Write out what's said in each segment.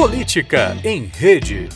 Política em Rede.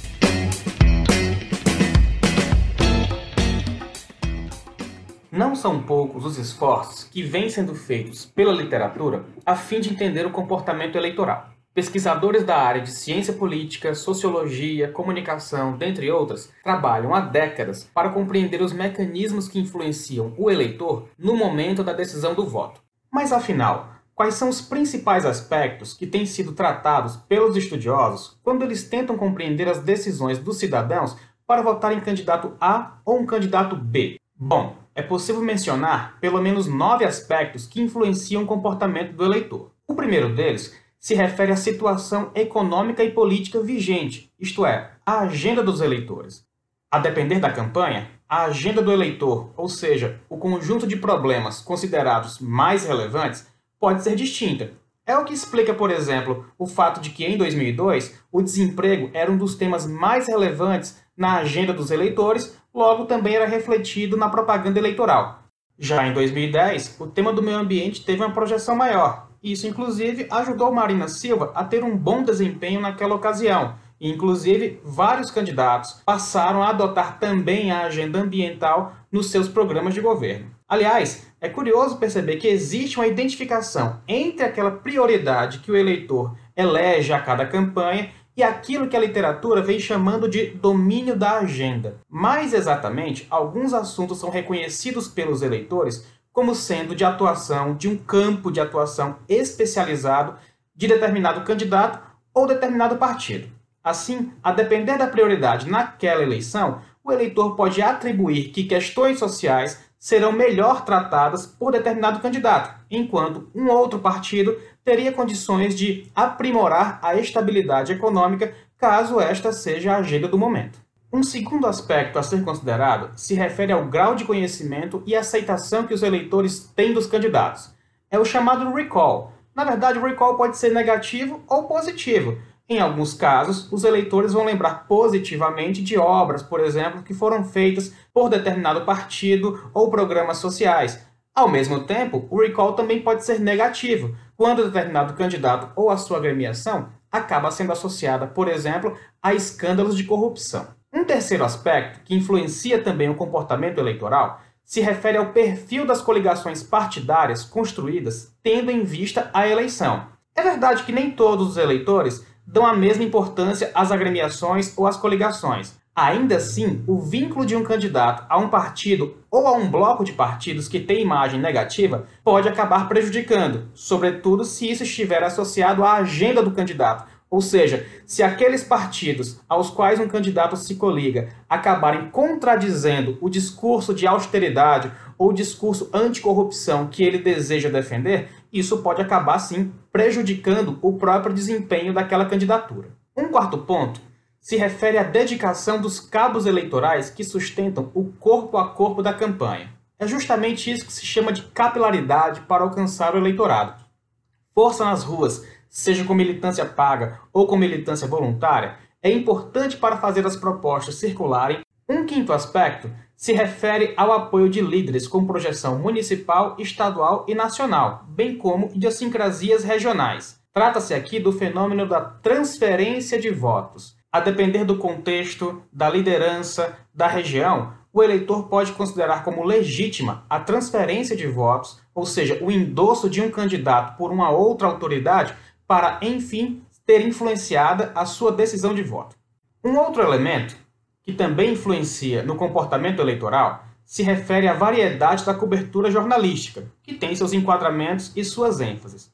Não são poucos os esforços que vêm sendo feitos pela literatura a fim de entender o comportamento eleitoral. Pesquisadores da área de ciência política, sociologia, comunicação, dentre outras, trabalham há décadas para compreender os mecanismos que influenciam o eleitor no momento da decisão do voto. Mas afinal, quais são os principais aspectos que têm sido tratados pelos estudiosos quando eles tentam compreender as decisões dos cidadãos para votar em candidato A ou um candidato B? Bom, é possível mencionar pelo menos nove aspectos que influenciam o comportamento do eleitor. O primeiro deles se refere à situação econômica e política vigente, isto é, a agenda dos eleitores. A depender da campanha, a agenda do eleitor, ou seja, o conjunto de problemas considerados mais relevantes, pode ser distinta. É o que explica, por exemplo, o fato de que em 2002 o desemprego era um dos temas mais relevantes na agenda dos eleitores, logo também era refletido na propaganda eleitoral. Já em 2010, o tema do meio ambiente teve uma projeção maior, isso, inclusive, ajudou Marina Silva a ter um bom desempenho naquela ocasião. E, inclusive, vários candidatos passaram a adotar também a agenda ambiental nos seus programas de governo. Aliás, é curioso perceber que existe uma identificação entre aquela prioridade que o eleitor elege a cada campanha e aquilo que a literatura vem chamando de domínio da agenda. Mais exatamente, alguns assuntos são reconhecidos pelos eleitores como sendo de atuação de um campo de atuação especializado de determinado candidato ou determinado partido. Assim, a depender da prioridade naquela eleição, o eleitor pode atribuir que questões sociais serão melhor tratadas por determinado candidato, enquanto um outro partido teria condições de aprimorar a estabilidade econômica caso esta seja a agenda do momento. Um segundo aspecto a ser considerado se refere ao grau de conhecimento e aceitação que os eleitores têm dos candidatos. É o chamado recall. Na verdade, o recall pode ser negativo ou positivo. Em alguns casos, os eleitores vão lembrar positivamente de obras, por exemplo, que foram feitas por determinado partido ou programas sociais. Ao mesmo tempo, o recall também pode ser negativo, quando determinado candidato ou a sua agremiação acaba sendo associada, por exemplo, a escândalos de corrupção. Um terceiro aspecto, que influencia também o comportamento eleitoral, se refere ao perfil das coligações partidárias construídas tendo em vista a eleição. É verdade que nem todos os eleitores dão a mesma importância às agremiações ou às coligações. Ainda assim, o vínculo de um candidato a um partido ou a um bloco de partidos que tem imagem negativa pode acabar prejudicando, sobretudo se isso estiver associado à agenda do candidato, ou seja, se aqueles partidos aos quais um candidato se coliga acabarem contradizendo o discurso de austeridade ou o discurso anticorrupção que ele deseja defender, isso pode acabar sim prejudicando o próprio desempenho daquela candidatura. Um quarto ponto se refere à dedicação dos cabos eleitorais que sustentam o corpo a corpo da campanha. É justamente isso que se chama de capilaridade para alcançar o eleitorado. Força nas ruas, seja com militância paga ou com militância voluntária, é importante para fazer as propostas circularem. Um quinto aspecto se refere ao apoio de líderes com projeção municipal, estadual e nacional, bem como idiosincrasias regionais. Trata-se aqui do fenômeno da transferência de votos. A depender do contexto, da liderança, da região, o eleitor pode considerar como legítima a transferência de votos, ou seja, o endosso de um candidato por uma outra autoridade, para, enfim, ter influenciada a sua decisão de voto. Um outro elemento que também influencia no comportamento eleitoral se refere à variedade da cobertura jornalística, que tem seus enquadramentos e suas ênfases.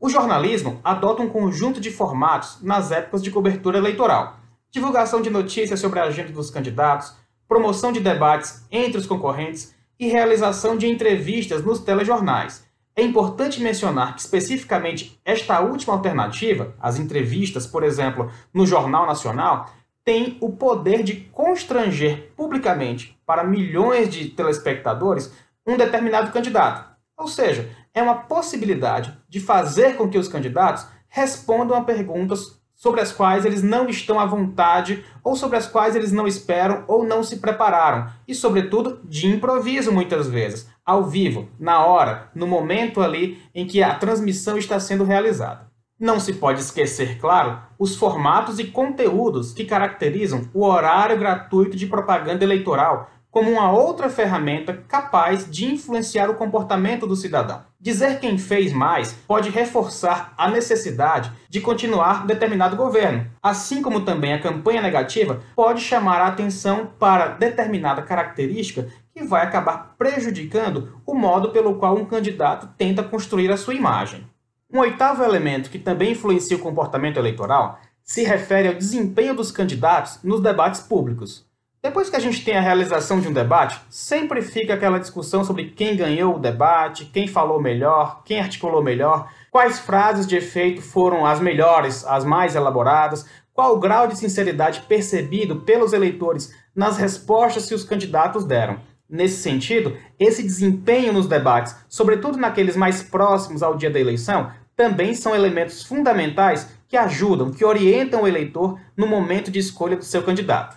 O jornalismo adota um conjunto de formatos nas épocas de cobertura eleitoral: divulgação de notícias sobre a agenda dos candidatos, promoção de debates entre os concorrentes e realização de entrevistas nos telejornais, é importante mencionar que, especificamente, esta última alternativa, as entrevistas, por exemplo, no Jornal Nacional, tem o poder de constranger publicamente para milhões de telespectadores um determinado candidato. Ou seja, é uma possibilidade de fazer com que os candidatos respondam a perguntas sobre as quais eles não estão à vontade, ou sobre as quais eles não esperam ou não se prepararam, e, sobretudo, de improviso muitas vezes, ao vivo, na hora, no momento ali em que a transmissão está sendo realizada. Não se pode esquecer, claro, os formatos e conteúdos que caracterizam o horário gratuito de propaganda eleitoral como uma outra ferramenta capaz de influenciar o comportamento do cidadão. Dizer quem fez mais pode reforçar a necessidade de continuar determinado governo, assim como também a campanha negativa pode chamar a atenção para determinada característica que vai acabar prejudicando o modo pelo qual um candidato tenta construir a sua imagem. Um oitavo elemento que também influencia o comportamento eleitoral se refere ao desempenho dos candidatos nos debates públicos. Depois que a gente tem a realização de um debate, sempre fica aquela discussão sobre quem ganhou o debate, quem falou melhor, quem articulou melhor, quais frases de efeito foram as melhores, as mais elaboradas, qual o grau de sinceridade percebido pelos eleitores nas respostas que os candidatos deram. Nesse sentido, esse desempenho nos debates, sobretudo naqueles mais próximos ao dia da eleição, também são elementos fundamentais que ajudam, que orientam o eleitor no momento de escolha do seu candidato.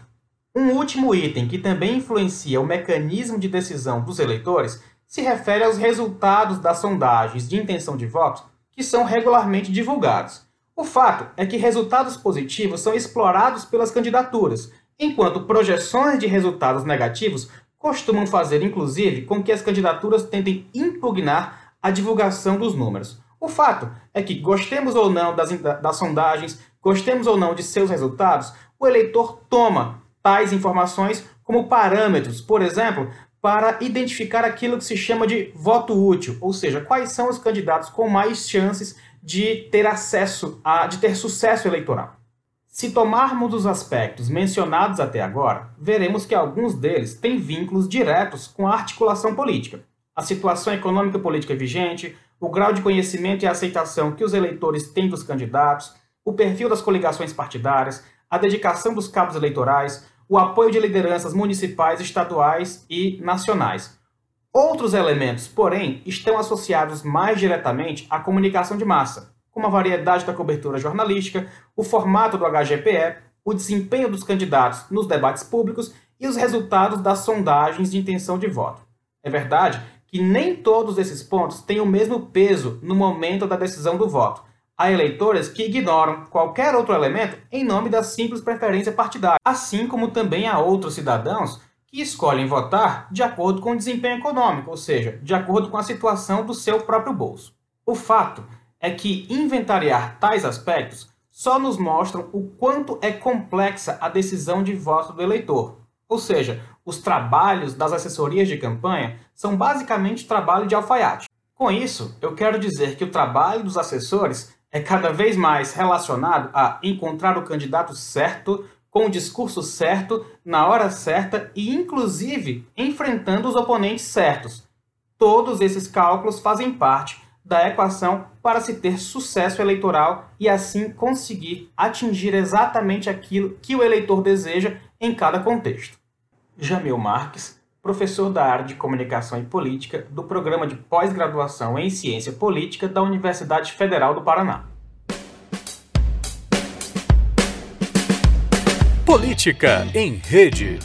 Um último item que também influencia o mecanismo de decisão dos eleitores se refere aos resultados das sondagens de intenção de voto que são regularmente divulgados. O fato é que resultados positivos são explorados pelas candidaturas, enquanto projeções de resultados negativos costumam fazer, inclusive, com que as candidaturas tentem impugnar a divulgação dos números. O fato é que, gostemos ou não das, das sondagens, gostemos ou não de seus resultados, o eleitor toma tais informações como parâmetros, por exemplo, para identificar aquilo que se chama de voto útil, ou seja, quais são os candidatos com mais chances de ter acesso a, de ter sucesso eleitoral. Se tomarmos os aspectos mencionados até agora, veremos que alguns deles têm vínculos diretos com a articulação política. A situação econômica e política vigente, o grau de conhecimento e aceitação que os eleitores têm dos candidatos, o perfil das coligações partidárias, a dedicação dos cabos eleitorais, o apoio de lideranças municipais, estaduais e nacionais. Outros elementos, porém, estão associados mais diretamente à comunicação de massa, como a variedade da cobertura jornalística, o formato do HGPE, o desempenho dos candidatos nos debates públicos e os resultados das sondagens de intenção de voto. É verdade que nem todos esses pontos têm o mesmo peso no momento da decisão do voto. Há eleitores que ignoram qualquer outro elemento em nome da simples preferência partidária, assim como também há outros cidadãos que escolhem votar de acordo com o desempenho econômico, ou seja, de acordo com a situação do seu próprio bolso. O fato é que inventariar tais aspectos só nos mostram o quanto é complexa a decisão de voto do eleitor. Ou seja, os trabalhos das assessorias de campanha são basicamente trabalho de alfaiate. Com isso, eu quero dizer que o trabalho dos assessores é cada vez mais relacionado a encontrar o candidato certo, com o discurso certo, na hora certa e, inclusive, enfrentando os oponentes certos. Todos esses cálculos fazem parte da equação para se ter sucesso eleitoral e assim conseguir atingir exatamente aquilo que o eleitor deseja em cada contexto. Jamil Marques, professor da área de Comunicação e Política do Programa de Pós-Graduação em Ciência Política da Universidade Federal do Paraná. Política em Rede.